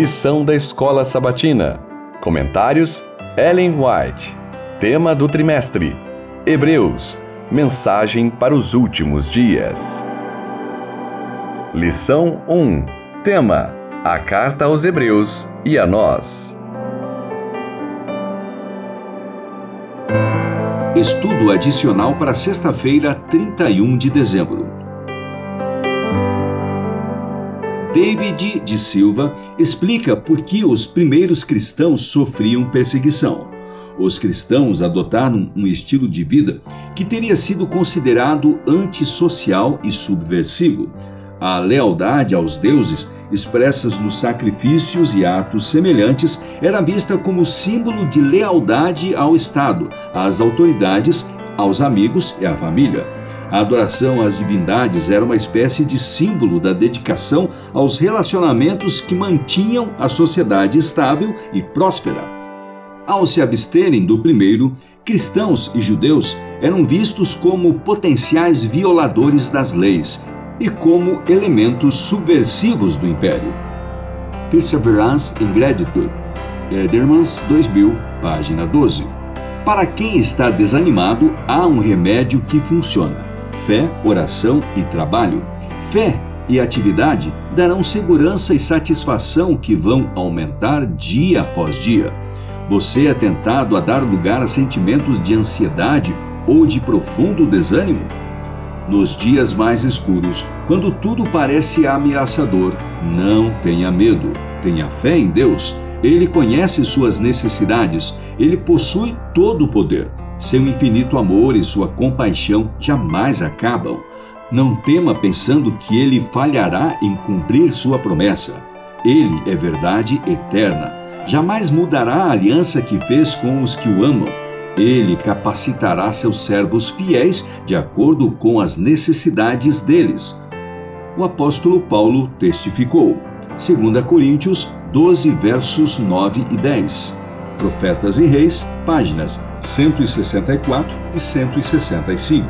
Lição da Escola Sabatina. Comentários: Ellen White. Tema do trimestre: Hebreus. Mensagem para os últimos dias. Lição 1. Tema: A carta aos Hebreus e a nós. Estudo adicional para sexta-feira, 31 de dezembro. David de Silva explica por que os primeiros cristãos sofriam perseguição. Os cristãos adotaram um estilo de vida que teria sido considerado antissocial e subversivo. A lealdade aos deuses, expressas nos sacrifícios e atos semelhantes, era vista como símbolo de lealdade ao Estado, às autoridades, aos amigos e à família. A adoração às divindades era uma espécie de símbolo da dedicação aos relacionamentos que mantinham a sociedade estável e próspera. Ao se absterem do primeiro, cristãos e judeus eram vistos como potenciais violadores das leis e como elementos subversivos do império. Perseverance in Gratitude, Edermans 2000, página 12. Para quem está desanimado, há um remédio que funciona Fé, oração e trabalho. Fé e atividade darão segurança e satisfação que vão aumentar dia após dia. Você é tentado a dar lugar a sentimentos de ansiedade ou de profundo desânimo? Nos dias mais escuros, quando tudo parece ameaçador, não tenha medo. Tenha fé em Deus. Ele conhece suas necessidades. Ele possui todo o poder. Seu infinito amor e sua compaixão jamais acabam. Não tema pensando que ele falhará em cumprir sua promessa. Ele é verdade eterna. Jamais mudará a aliança que fez com os que o amam. Ele capacitará seus servos fiéis de acordo com as necessidades deles. O apóstolo Paulo testificou. 2 Coríntios 12, versos 9 e 10. Profetas e Reis, páginas 164 e 165.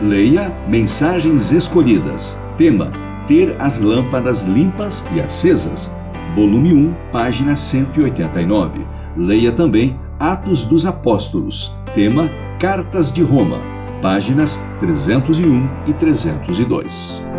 Leia Mensagens Escolhidas. Tema: Ter as lâmpadas limpas e acesas. Volume 1, página 189. Leia também Atos dos Apóstolos. Tema: Cartas de Roma. Páginas 301 e 302.